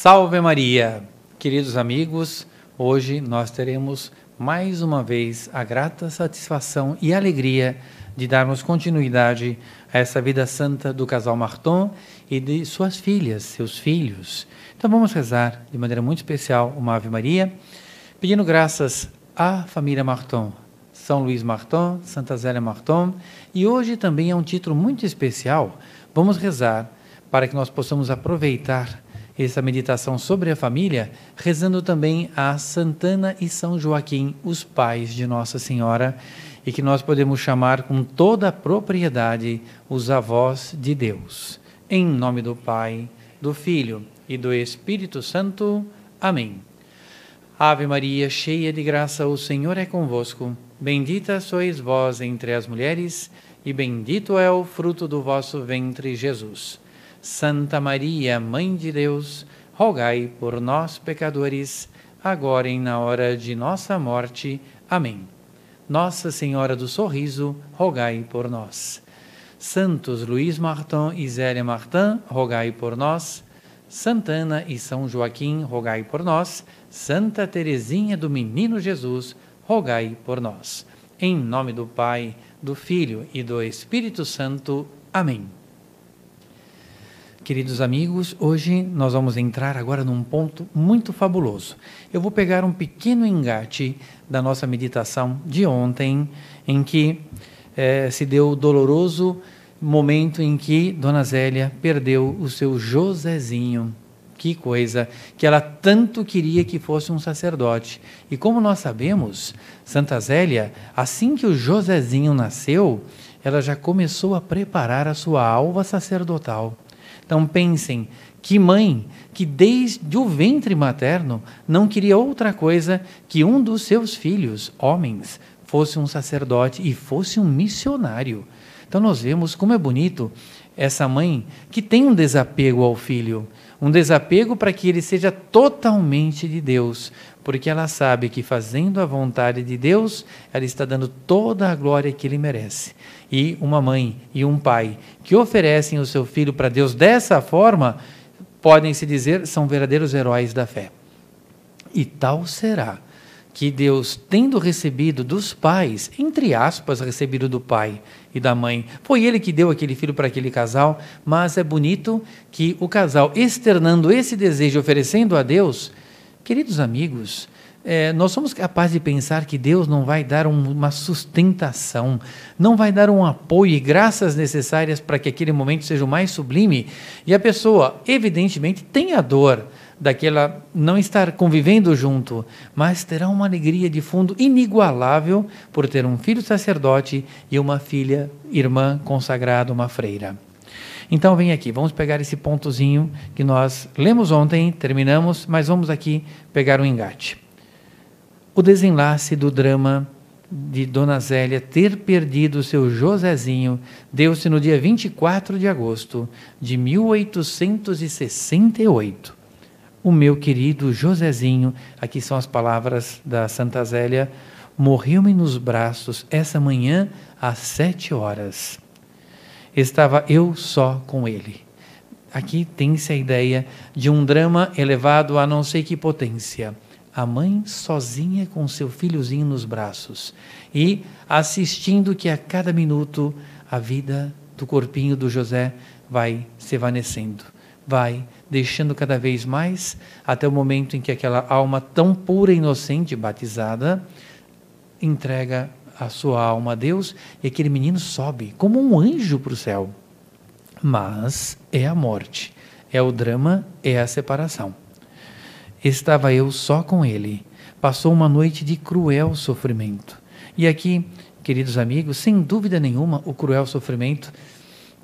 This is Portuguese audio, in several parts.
Salve Maria! Queridos amigos, hoje nós teremos mais uma vez a grata satisfação e alegria de darmos continuidade a essa vida santa do casal Marton e de suas filhas, seus filhos. Então vamos rezar de maneira muito especial uma Ave Maria, pedindo graças à família Marton, São Luís Marton, Santa Zélia Marton, e hoje também é um título muito especial. Vamos rezar para que nós possamos aproveitar essa meditação sobre a família, rezando também a Santana e São Joaquim, os pais de Nossa Senhora, e que nós podemos chamar com toda a propriedade os avós de Deus. Em nome do Pai, do Filho e do Espírito Santo. Amém. Ave Maria, cheia de graça, o Senhor é convosco. Bendita sois vós entre as mulheres, e bendito é o fruto do vosso ventre, Jesus. Santa Maria, Mãe de Deus, rogai por nós, pecadores, agora e na hora de nossa morte. Amém. Nossa Senhora do Sorriso, rogai por nós. Santos Luís Martin e Zélia Martin, rogai por nós. Santana e São Joaquim, rogai por nós. Santa Teresinha do Menino Jesus, rogai por nós. Em nome do Pai, do Filho e do Espírito Santo. Amém. Queridos amigos, hoje nós vamos entrar agora num ponto muito fabuloso. Eu vou pegar um pequeno engate da nossa meditação de ontem, em que eh, se deu o doloroso momento em que Dona Zélia perdeu o seu Josézinho. Que coisa, que ela tanto queria que fosse um sacerdote. E como nós sabemos, Santa Zélia, assim que o Josézinho nasceu, ela já começou a preparar a sua alva sacerdotal. Então pensem, que mãe que desde o ventre materno não queria outra coisa que um dos seus filhos, homens, fosse um sacerdote e fosse um missionário. Então nós vemos como é bonito essa mãe que tem um desapego ao filho, um desapego para que ele seja totalmente de Deus, porque ela sabe que fazendo a vontade de Deus, ela está dando toda a glória que ele merece. E uma mãe e um pai que oferecem o seu filho para Deus dessa forma, podem se dizer, são verdadeiros heróis da fé. E tal será que Deus, tendo recebido dos pais, entre aspas, recebido do pai e da mãe, foi ele que deu aquele filho para aquele casal, mas é bonito que o casal, externando esse desejo, oferecendo a Deus, Queridos amigos, é, nós somos capazes de pensar que Deus não vai dar um, uma sustentação, não vai dar um apoio e graças necessárias para que aquele momento seja o mais sublime. E a pessoa, evidentemente, tem a dor daquela não estar convivendo junto, mas terá uma alegria de fundo inigualável por ter um filho sacerdote e uma filha irmã consagrada, uma freira. Então vem aqui, vamos pegar esse pontozinho que nós lemos ontem, terminamos, mas vamos aqui pegar um engate. O desenlace do drama de Dona Zélia ter perdido seu Josézinho deu-se no dia 24 de agosto de 1868. O meu querido Josézinho, aqui são as palavras da Santa Zélia, morreu-me nos braços essa manhã às sete horas estava eu só com ele. Aqui tem-se a ideia de um drama elevado a não sei que potência. A mãe sozinha com seu filhozinho nos braços e assistindo que a cada minuto a vida do corpinho do José vai se evanecendo, vai deixando cada vez mais até o momento em que aquela alma tão pura e inocente, batizada, entrega a sua alma a Deus e aquele menino sobe como um anjo para o céu. Mas é a morte, é o drama, é a separação. Estava eu só com ele. Passou uma noite de cruel sofrimento. E aqui, queridos amigos, sem dúvida nenhuma, o cruel sofrimento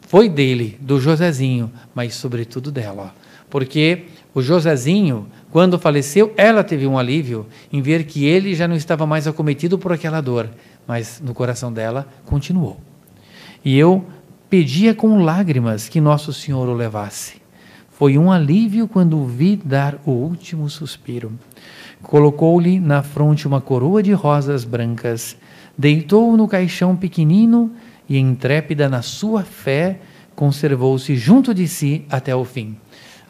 foi dele, do Josézinho, mas sobretudo dela. Porque o Josézinho, quando faleceu, ela teve um alívio em ver que ele já não estava mais acometido por aquela dor mas no coração dela continuou. E eu pedia com lágrimas que Nosso Senhor o levasse. Foi um alívio quando o vi dar o último suspiro. Colocou-lhe na fronte uma coroa de rosas brancas, deitou-o no caixão pequenino e, intrépida na sua fé, conservou-se junto de si até o fim.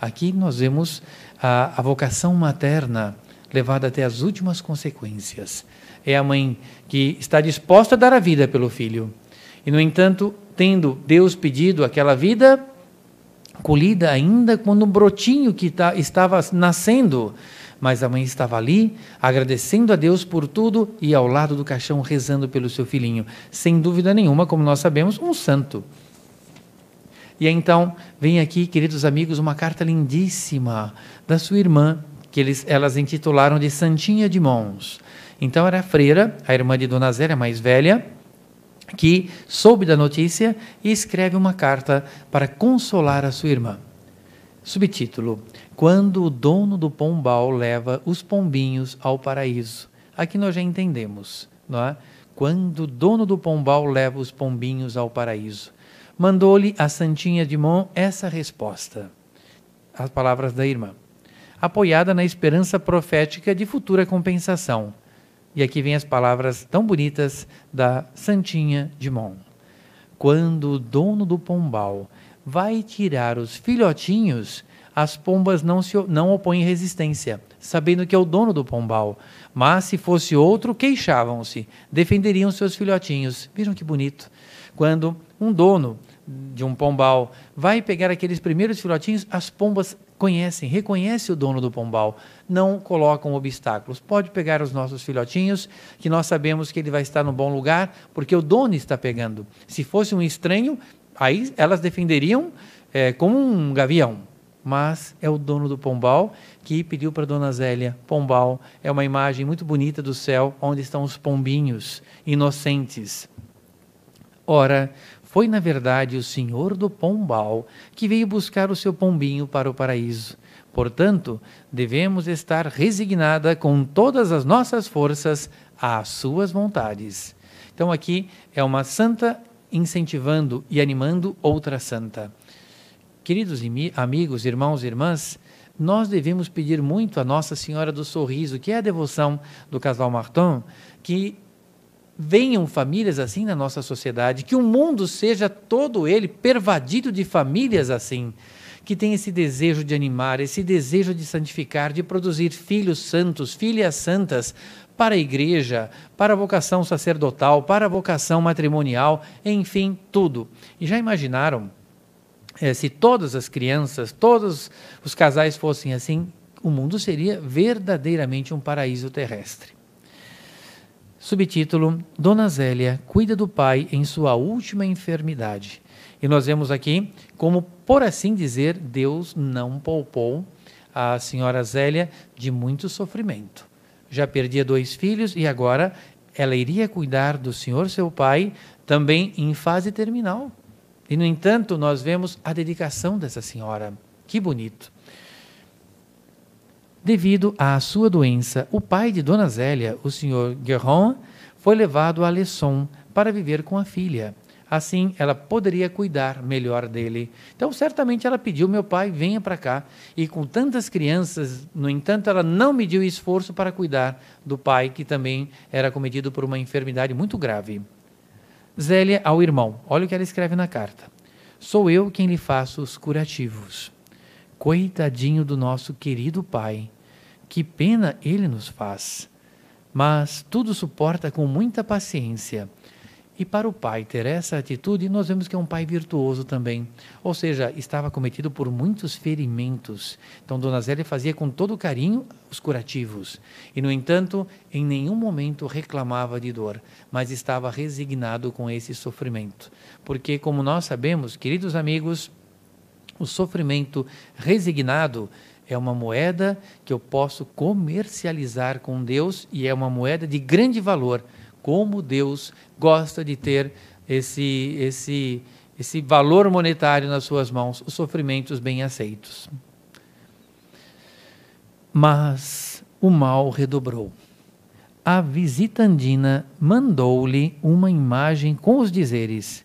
Aqui nós vemos a, a vocação materna levada até as últimas consequências. É a mãe que está disposta a dar a vida pelo filho. E, no entanto, tendo Deus pedido aquela vida, colhida ainda quando um brotinho que tá, estava nascendo, mas a mãe estava ali, agradecendo a Deus por tudo e ao lado do caixão rezando pelo seu filhinho. Sem dúvida nenhuma, como nós sabemos, um santo. E então, vem aqui, queridos amigos, uma carta lindíssima da sua irmã, que eles, elas intitularam de Santinha de Mons. Então, era a freira, a irmã de Dona Zélia, mais velha, que soube da notícia e escreve uma carta para consolar a sua irmã. Subtítulo: Quando o dono do pombal leva os pombinhos ao paraíso. Aqui nós já entendemos, não é? Quando o dono do pombal leva os pombinhos ao paraíso. Mandou-lhe a Santinha de Mon essa resposta. As palavras da irmã. Apoiada na esperança profética de futura compensação e aqui vem as palavras tão bonitas da Santinha de Mon. Quando o dono do pombal vai tirar os filhotinhos, as pombas não, se, não opõem resistência, sabendo que é o dono do pombal. Mas se fosse outro, queixavam-se, defenderiam seus filhotinhos. Vejam que bonito. Quando um dono de um pombal vai pegar aqueles primeiros filhotinhos, as pombas conhecem, reconhecem o dono do pombal, não colocam obstáculos. Pode pegar os nossos filhotinhos, que nós sabemos que ele vai estar no bom lugar, porque o dono está pegando. Se fosse um estranho, aí elas defenderiam é, como um gavião. Mas é o dono do pombal que pediu para Dona Zélia. Pombal é uma imagem muito bonita do céu, onde estão os pombinhos inocentes. Ora, foi, na verdade, o senhor do pombal que veio buscar o seu pombinho para o paraíso. Portanto, devemos estar resignada com todas as nossas forças às suas vontades. Então, aqui é uma santa incentivando e animando outra santa. Queridos amigos, irmãos e irmãs, nós devemos pedir muito a Nossa Senhora do Sorriso, que é a devoção do casal Martin, que venham famílias assim na nossa sociedade, que o mundo seja todo ele pervadido de famílias assim, que tem esse desejo de animar, esse desejo de santificar, de produzir filhos santos, filhas santas para a igreja, para a vocação sacerdotal, para a vocação matrimonial, enfim, tudo. E já imaginaram é, se todas as crianças, todos os casais fossem assim, o mundo seria verdadeiramente um paraíso terrestre. Subtítulo: Dona Zélia cuida do pai em sua última enfermidade. E nós vemos aqui como, por assim dizer, Deus não poupou a senhora Zélia de muito sofrimento. Já perdia dois filhos e agora ela iria cuidar do senhor seu pai também em fase terminal. E, no entanto, nós vemos a dedicação dessa senhora. Que bonito. Devido à sua doença, o pai de Dona Zélia, o senhor Guerron, foi levado a Lesson para viver com a filha. Assim, ela poderia cuidar melhor dele. Então, certamente ela pediu: meu pai, venha para cá. E com tantas crianças, no entanto, ela não mediu esforço para cuidar do pai, que também era cometido por uma enfermidade muito grave. Zélia ao irmão, olha o que ela escreve na carta: Sou eu quem lhe faço os curativos. Coitadinho do nosso querido pai que pena ele nos faz. Mas tudo suporta com muita paciência. E para o pai ter essa atitude, nós vemos que é um pai virtuoso também. Ou seja, estava cometido por muitos ferimentos. Então, Dona Zélia fazia com todo carinho os curativos. E, no entanto, em nenhum momento reclamava de dor, mas estava resignado com esse sofrimento. Porque, como nós sabemos, queridos amigos, o sofrimento resignado é uma moeda que eu posso comercializar com Deus e é uma moeda de grande valor. Como Deus gosta de ter esse, esse, esse valor monetário nas suas mãos, os sofrimentos bem aceitos. Mas o mal redobrou. A visitandina mandou-lhe uma imagem com os dizeres.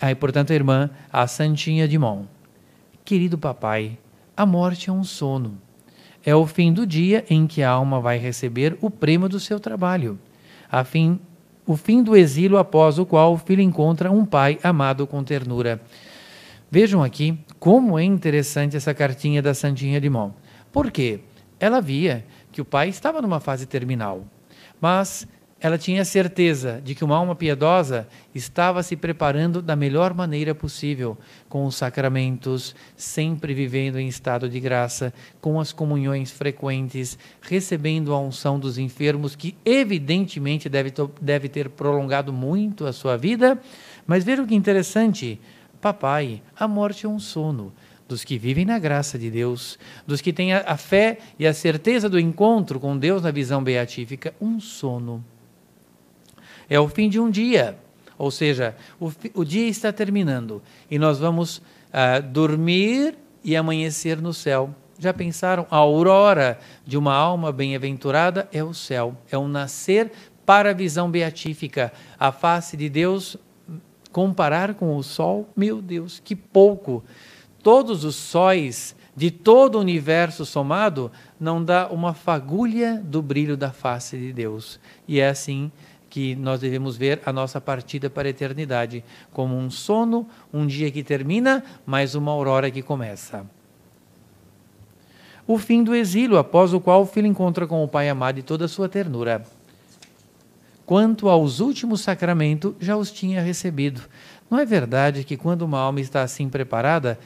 Aí, portanto, a irmã, a Santinha de Mão. Querido papai, a morte é um sono. É o fim do dia em que a alma vai receber o prêmio do seu trabalho. A fim, o fim do exílio após o qual o filho encontra um pai amado com ternura. Vejam aqui como é interessante essa cartinha da Santinha de Mão. Por quê? Ela via que o pai estava numa fase terminal, mas ela tinha certeza de que uma alma piedosa estava se preparando da melhor maneira possível, com os sacramentos, sempre vivendo em estado de graça, com as comunhões frequentes, recebendo a unção dos enfermos, que evidentemente deve, deve ter prolongado muito a sua vida. Mas vejam que interessante, papai, a morte é um sono. Dos que vivem na graça de Deus, dos que têm a, fé e a certeza do encontro com Deus na visão beatífica, um sono é o fim de um dia. Ou seja, o, o dia está terminando e nós vamos uh, dormir e amanhecer no céu. Já pensaram? A aurora de uma alma bem-aventurada é o céu, é o nascer para a visão beatífica. A face de Deus, comparar com o sol, meu Deus, que pouco! Todos os sóis de todo o universo somado não dá uma fagulha do brilho da face de Deus. E é assim que nós devemos ver a nossa partida para a eternidade como um sono, um dia que termina, mas uma aurora que começa. O fim do exílio, após o qual o filho encontra com o Pai amado e toda a sua ternura. Quanto aos últimos sacramentos, já os tinha recebido. Não é verdade que quando uma alma está assim preparada,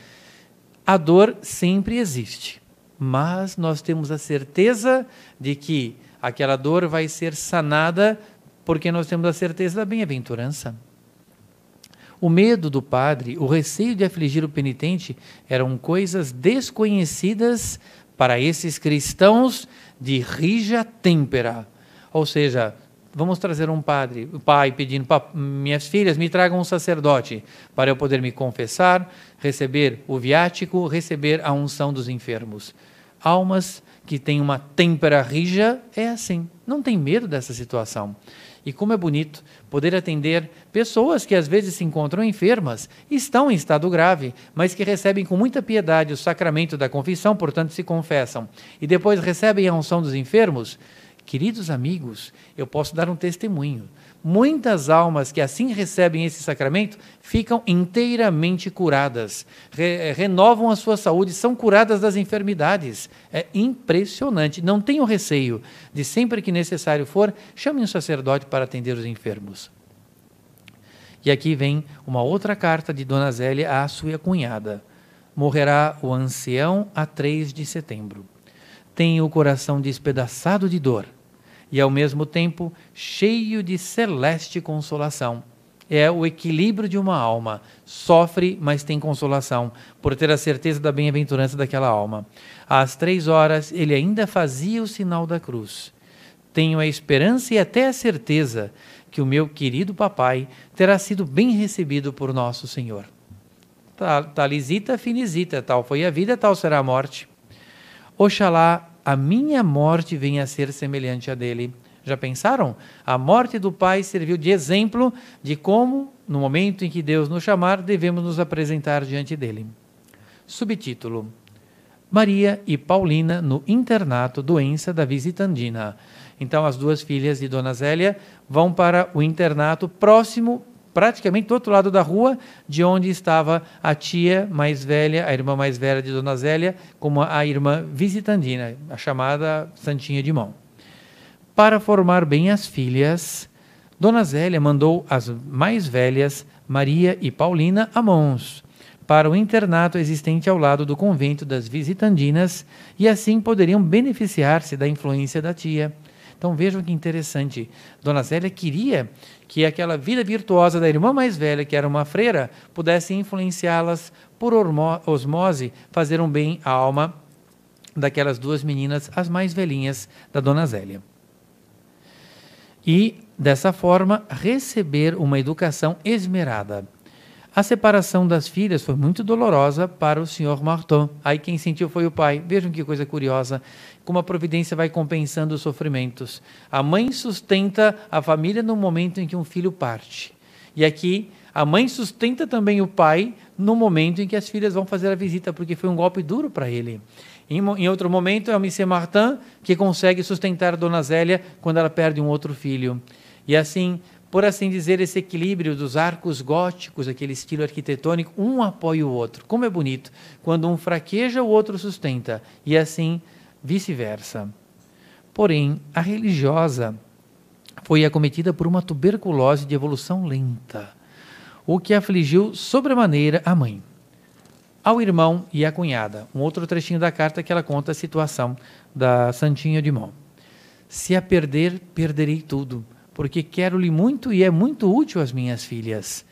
a dor sempre existe, mas nós temos a certeza de que aquela dor vai ser sanada porque nós temos a certeza da bem-aventurança. O medo do padre, o receio de afligir o penitente eram coisas desconhecidas para esses cristãos de rija têmpera. Ou seja, vamos trazer um padre, o pai pedindo, minhas filhas, me tragam um sacerdote para eu poder me confessar, receber o viático, receber a unção dos enfermos. Almas que têm uma têmpera rija é assim, não tem medo dessa situação. E como é bonito poder atender pessoas que às vezes se encontram enfermas, estão em estado grave, mas que recebem com muita piedade o sacramento da confissão, portanto se confessam, e depois recebem a unção dos enfermos. Queridos amigos, eu posso dar um testemunho. Muitas almas que assim recebem esse sacramento ficam inteiramente curadas, re renovam a sua saúde, são curadas das enfermidades. É impressionante. Não tenham receio de, sempre que necessário for, chame um sacerdote para atender os enfermos. E aqui vem uma outra carta de Dona Zélia à sua cunhada. Morrerá o ancião a 3 de setembro. Tenho o coração despedaçado de dor e ao mesmo tempo cheio de celeste consolação. É o equilíbrio de uma alma. Sofre, mas tem consolação, por ter a certeza da bem-aventurança daquela alma. Às três horas, ele ainda fazia o sinal da cruz. Tenho a esperança e até a certeza que o meu querido papai terá sido bem recebido por nosso Senhor. Talisita finisita, tal foi a vida, tal será a morte. Oxalá a minha morte venha a ser semelhante à dele. Já pensaram? A morte do Pai serviu de exemplo de como, no momento em que Deus nos chamar, devemos nos apresentar diante dele. Subtítulo: Maria e Paulina no internato doença da visitandina. Então, as duas filhas de Dona Zélia vão para o internato próximo praticamente do outro lado da rua, de onde estava a tia mais velha, a irmã mais velha de Dona Zélia, como a irmã visitandina, a chamada Santinha de Mão. Para formar bem as filhas, Dona Zélia mandou as mais velhas, Maria e Paulina, a Mons, para o internato existente ao lado do convento das visitandinas, e assim poderiam beneficiar-se da influência da tia. Então vejam que interessante. Dona Zélia queria que aquela vida virtuosa da irmã mais velha, que era uma freira, pudesse influenciá-las por osmose, fazer um bem à alma daquelas duas meninas, as mais velhinhas da Dona Zélia. E, dessa forma, receber uma educação esmerada. A separação das filhas foi muito dolorosa para o senhor Martin. Aí quem sentiu foi o pai. Vejam que coisa curiosa, como a providência vai compensando os sofrimentos. A mãe sustenta a família no momento em que um filho parte. E aqui a mãe sustenta também o pai no momento em que as filhas vão fazer a visita, porque foi um golpe duro para ele. Em, em, outro momento é o Monsieur Martin que consegue sustentar Dona Zélia quando ela perde um outro filho. E assim, por assim dizer, esse equilíbrio dos arcos góticos, aquele estilo arquitetônico, um apoia o outro. Como é bonito. Quando um fraqueja, o outro sustenta. E assim, vice-versa. Porém, a religiosa foi acometida por uma tuberculose de evolução lenta, o que afligiu sobremaneira a mãe. Ao irmão e à cunhada. Um outro trechinho da carta que ela conta a situação da Santinha de Mão. Se a perder, perderei tudo porque quero-lhe muito e é muito útil às minhas filhas.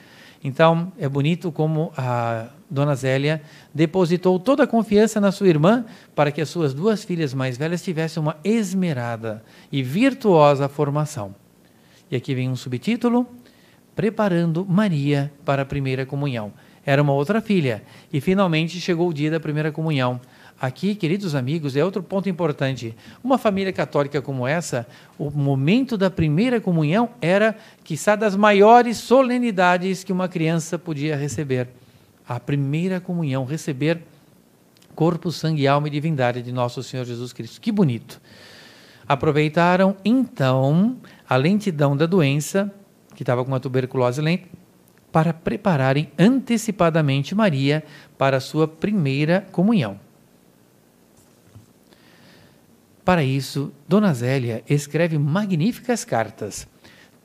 Então, é bonito como a dona Zélia depositou toda a confiança na sua irmã para que as suas duas filhas mais velhas tivessem uma esmerada e virtuosa formação. E aqui vem um subtítulo: Preparando Maria para a primeira comunhão. Era uma outra filha e finalmente chegou o dia da primeira comunhão. Aqui, queridos amigos, é outro ponto importante. Uma família católica como essa, o momento da primeira comunhão era, quiçá, das maiores solenidades que uma criança podia receber. A primeira comunhão, receber corpo, sangue, alma e divindade de nosso Senhor Jesus Cristo. Que bonito. Aproveitaram, então, a lentidão da doença, que estava com uma tuberculose lenta, para prepararem antecipadamente Maria para a sua primeira comunhão. Para isso, Dona Zélia escreve magníficas cartas,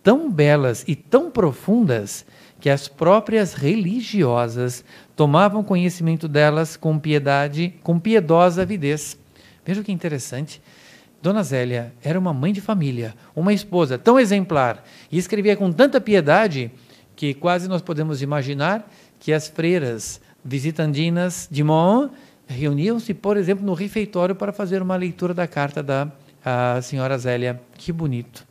tão belas e tão profundas que as próprias religiosas tomavam conhecimento delas com piedade, com piedosa avidez. Veja que interessante. Dona Zélia era uma mãe de família, uma esposa tão exemplar e escrevia com tanta piedade que quase nós podemos imaginar que as freiras visitandinas de Mont reuniam-se, por exemplo, no refeitório para fazer uma leitura da carta da senhora Zélia. Que bonito.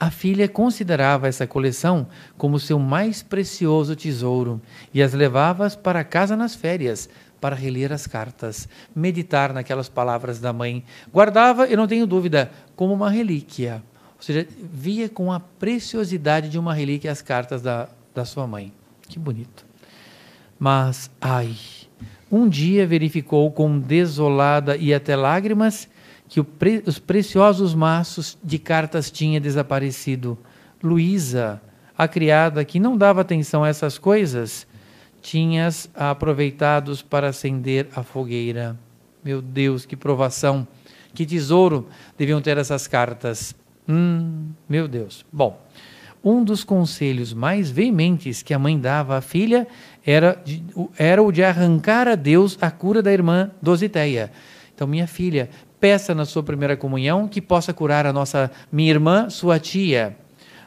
A filha considerava essa coleção como seu mais precioso tesouro e as levava para casa nas férias para reler as cartas, meditar naquelas palavras da mãe. Guardava, eu não tenho dúvida, como uma relíquia. Ou seja, via com a preciosidade de uma relíquia as cartas da, da sua mãe. Que bonito. Mas, ai, um dia verificou com desolada e até lágrimas que pre os preciosos maços de cartas tinha desaparecido. Luísa, a criada que não dava atenção a essas coisas, tinhas aproveitados para acender a fogueira. Meu Deus, que provação! Que tesouro deviam ter essas cartas. Hum, meu Deus. Bom, um dos conselhos mais veementes que a mãe dava à filha era, de, era o de arrancar a Deus a cura da irmã Dositeia. Então, minha filha, peça na sua primeira comunhão que possa curar a nossa minha irmã, sua tia.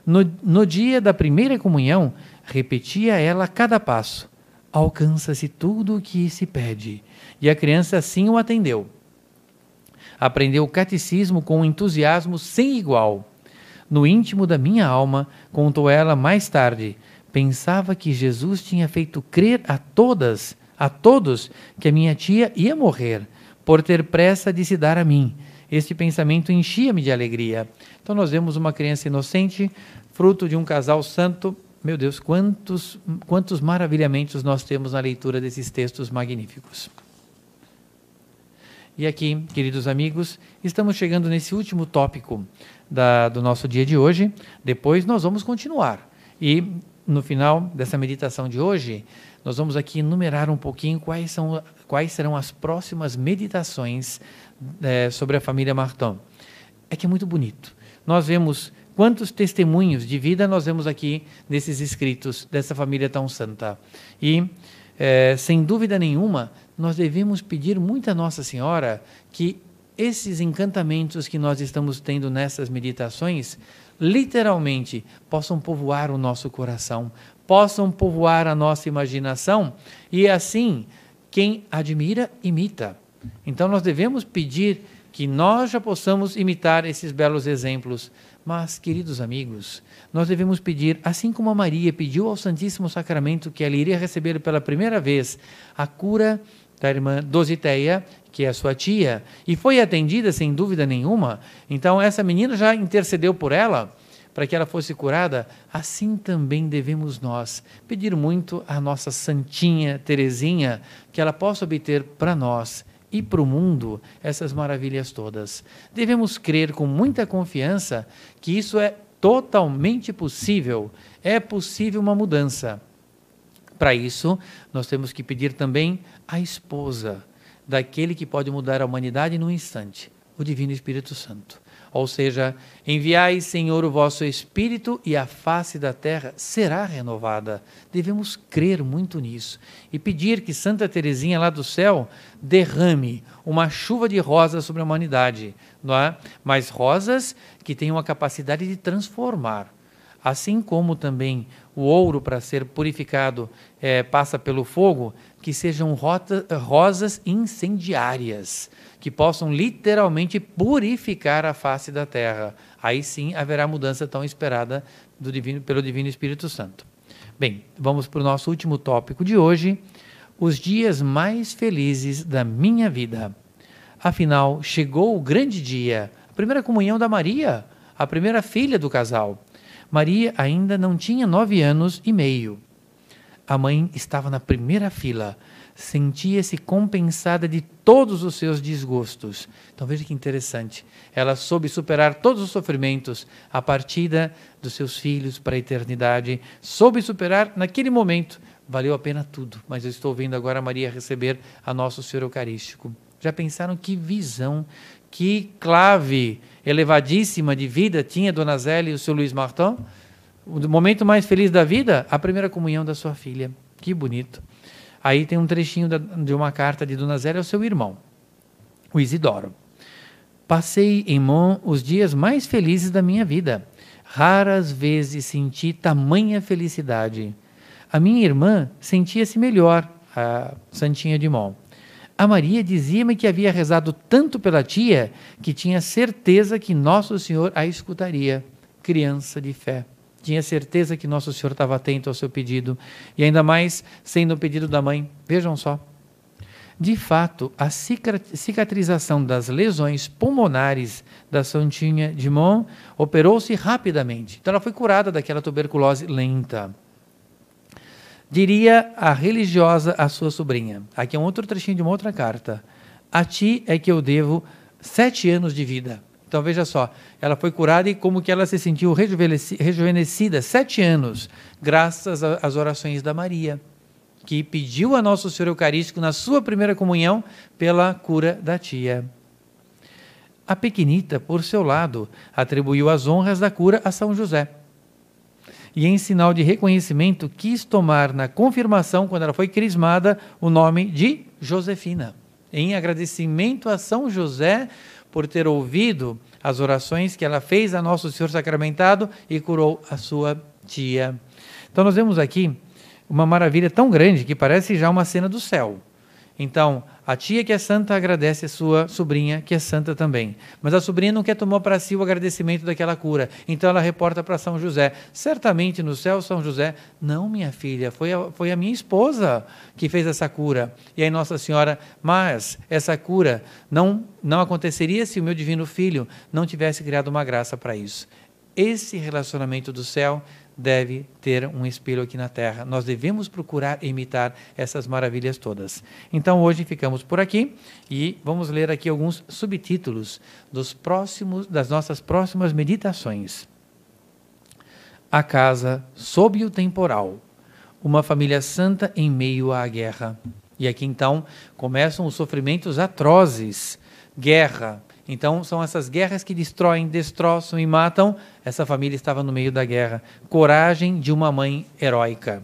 No, no dia da primeira comunhão, repetia ela cada passo: alcança-se tudo o que se pede. E a criança assim o atendeu. Aprendeu o catecismo com um entusiasmo sem igual. No íntimo da minha alma, contou ela mais tarde, pensava que Jesus tinha feito crer a todas, a todos, que a minha tia ia morrer, por ter pressa de se dar a mim. Este pensamento enchia-me de alegria. Então nós vemos uma criança inocente, fruto de um casal santo. Meu Deus, quantos, quantos maravilhamentos nós temos na leitura desses textos magníficos. E aqui, queridos amigos, estamos chegando nesse último tópico da, do nosso dia de hoje. Depois nós vamos continuar. E no final dessa meditação de hoje, nós vamos aqui enumerar um pouquinho quais, são, quais serão as próximas meditações é, sobre a família Martin. É que é muito bonito. Nós vemos quantos testemunhos de vida nós vemos aqui nesses escritos dessa família tão santa. E, é, sem dúvida nenhuma, nós devemos pedir muito a Nossa Senhora que esses encantamentos que nós estamos tendo nessas meditações literalmente possam povoar o nosso coração, possam povoar a nossa imaginação e assim quem admira imita. Então nós devemos pedir que nós já possamos imitar esses belos exemplos. Mas, queridos amigos, nós devemos pedir, assim como a Maria pediu ao Santíssimo Sacramento que ela iria receber pela primeira vez a cura da irmã Dositeia, que é sua tia, e foi atendida sem dúvida nenhuma. Então, essa menina já intercedeu por ela para que ela fosse curada. Assim também devemos nós pedir muito à nossa Santinha Teresinha que ela possa obter para nós e para o mundo essas maravilhas todas. Devemos crer com muita confiança que isso é totalmente possível. É possível uma mudança. Para isso, nós temos que pedir também a esposa daquele que pode mudar a humanidade num instante, o Divino Espírito Santo. Ou seja, enviai, Senhor, o vosso Espírito e a face da terra será renovada. Devemos crer muito nisso e pedir que Santa Teresinha lá do céu derrame uma chuva de rosas sobre a humanidade, não é? Mas rosas que tenham a capacidade de transformar. Assim como também o ouro, para ser purificado, é, passa pelo fogo, que sejam rota, rosas incendiárias que possam literalmente purificar a face da terra. Aí sim haverá mudança tão esperada divino, pelo Divino Espírito Santo. Bem, vamos para o nosso último tópico de hoje: os dias mais felizes da minha vida. Afinal, chegou o grande dia, a primeira comunhão da Maria, a primeira filha do casal. Maria ainda não tinha nove anos e meio. A mãe estava na primeira fila, sentia-se compensada de todos os seus desgostos. Então veja que interessante. Ela soube superar todos os sofrimentos, a partida dos seus filhos para a eternidade, soube superar naquele momento. Valeu a pena tudo, mas eu estou vendo agora Maria receber a Nosso Senhor Eucarístico. Já pensaram que visão, que clave elevadíssima de vida tinha Dona Zélia e o seu Luiz Martin? O momento mais feliz da vida, a primeira comunhão da sua filha. Que bonito. Aí tem um trechinho de uma carta de Dona Zélia ao seu irmão, o Isidoro. Passei em Mon os dias mais felizes da minha vida. Raras vezes senti tamanha felicidade. A minha irmã sentia-se melhor, a Santinha de Mon. A Maria dizia-me que havia rezado tanto pela tia que tinha certeza que Nosso Senhor a escutaria. Criança de fé tinha certeza que Nosso Senhor estava atento ao seu pedido, e ainda mais sendo o pedido da mãe. Vejam só. De fato, a cicatrização das lesões pulmonares da Santinha de Mon operou-se rapidamente. Então, ela foi curada daquela tuberculose lenta. Diria a religiosa à sua sobrinha. Aqui é um outro trechinho de uma outra carta. A ti é que eu devo sete anos de vida. Então veja só, ela foi curada e como que ela se sentiu rejuvenescida, sete anos, graças às orações da Maria, que pediu a Nosso Senhor Eucarístico na sua primeira comunhão pela cura da tia. A pequenita, por seu lado, atribuiu as honras da cura a São José. E em sinal de reconhecimento, quis tomar na confirmação, quando ela foi crismada, o nome de Josefina, em agradecimento a São José por ter ouvido as orações que ela fez a Nosso Senhor sacramentado e curou a sua tia. Então nós vemos aqui uma maravilha tão grande que parece já uma cena do céu. Então, a tia que é santa agradece a sua sobrinha, que é santa também. Mas a sobrinha não quer tomar para si o agradecimento daquela cura. Então ela reporta para São José. Certamente no céu, São José, não, minha filha, foi a, foi a minha esposa que fez essa cura. E aí Nossa Senhora, mas essa cura não, não aconteceria se o meu divino filho não tivesse criado uma graça para isso. Esse relacionamento do céu deve ter um espelho aqui na terra. Nós devemos procurar imitar essas maravilhas todas. Então hoje ficamos por aqui e vamos ler aqui alguns subtítulos dos próximos das nossas próximas meditações. A casa sob o temporal. Uma família santa em meio à guerra. E aqui então começam os sofrimentos atrozes. Guerra, então, são essas guerras que destroem, destroçam e matam. Essa família estava no meio da guerra. Coragem de uma mãe heróica.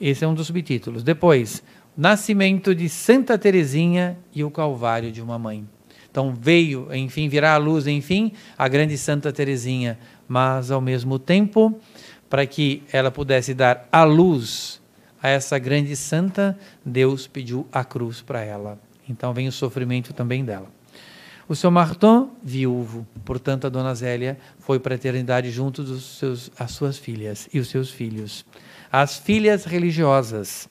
Esse é um dos subtítulos. Depois, Nascimento de Santa Teresinha e o Calvário de uma mãe. Então veio, enfim, virá à luz, enfim, a grande Santa Teresinha, mas ao mesmo tempo, para que ela pudesse dar a luz a essa grande santa, Deus pediu a cruz para ela. Então vem o sofrimento também dela. O seu Martin, viúvo, portanto a dona Zélia foi para a eternidade junto dos seus, as suas filhas e os seus filhos. As filhas religiosas,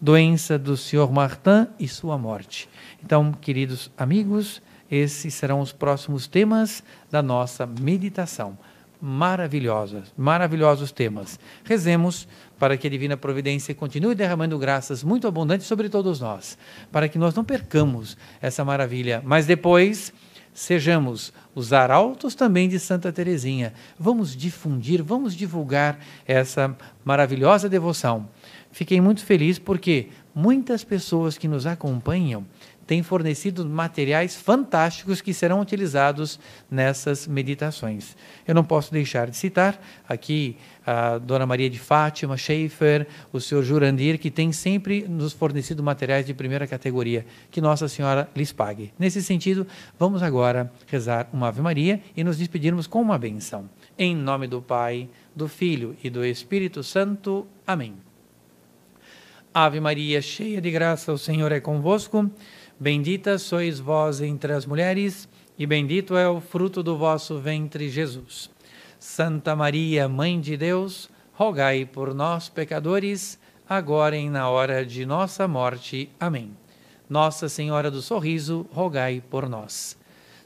doença do senhor Martin e sua morte. Então, queridos amigos, esses serão os próximos temas da nossa meditação. Maravilhosos, maravilhosos temas. Rezemos para que a divina providência continue derramando graças muito abundantes sobre todos nós, para que nós não percamos essa maravilha, mas depois sejamos os arautos também de Santa Teresinha. Vamos difundir, vamos divulgar essa maravilhosa devoção. Fiquei muito feliz porque muitas pessoas que nos acompanham têm fornecido materiais fantásticos que serão utilizados nessas meditações. Eu não posso deixar de citar aqui a Dona Maria de Fátima Schaefer, o senhor Jurandir, que tem sempre nos fornecido materiais de primeira categoria. Que Nossa Senhora lhes pague. Nesse sentido, vamos agora rezar uma Ave Maria e nos despedirmos com uma benção. Em nome do Pai, do Filho e do Espírito Santo. Amém. Ave Maria, cheia de graça, o Senhor é convosco. Bendita sois vós entre as mulheres, e bendito é o fruto do vosso ventre, Jesus. Santa Maria, Mãe de Deus, rogai por nós, pecadores, agora e na hora de nossa morte. Amém. Nossa Senhora do Sorriso, rogai por nós.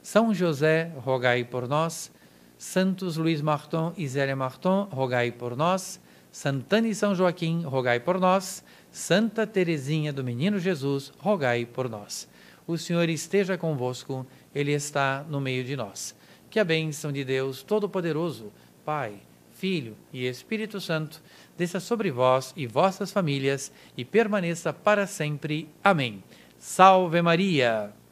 São José, rogai por nós. Santos Luís Marton e Zélia Marton, rogai por nós. Santana e São Joaquim, rogai por nós. Santa Teresinha do Menino Jesus, rogai por nós. O Senhor esteja convosco, Ele está no meio de nós. Que a bênção de Deus Todo-Poderoso, Pai, Filho e Espírito Santo, desça sobre vós e vossas famílias e permaneça para sempre. Amém. Salve Maria!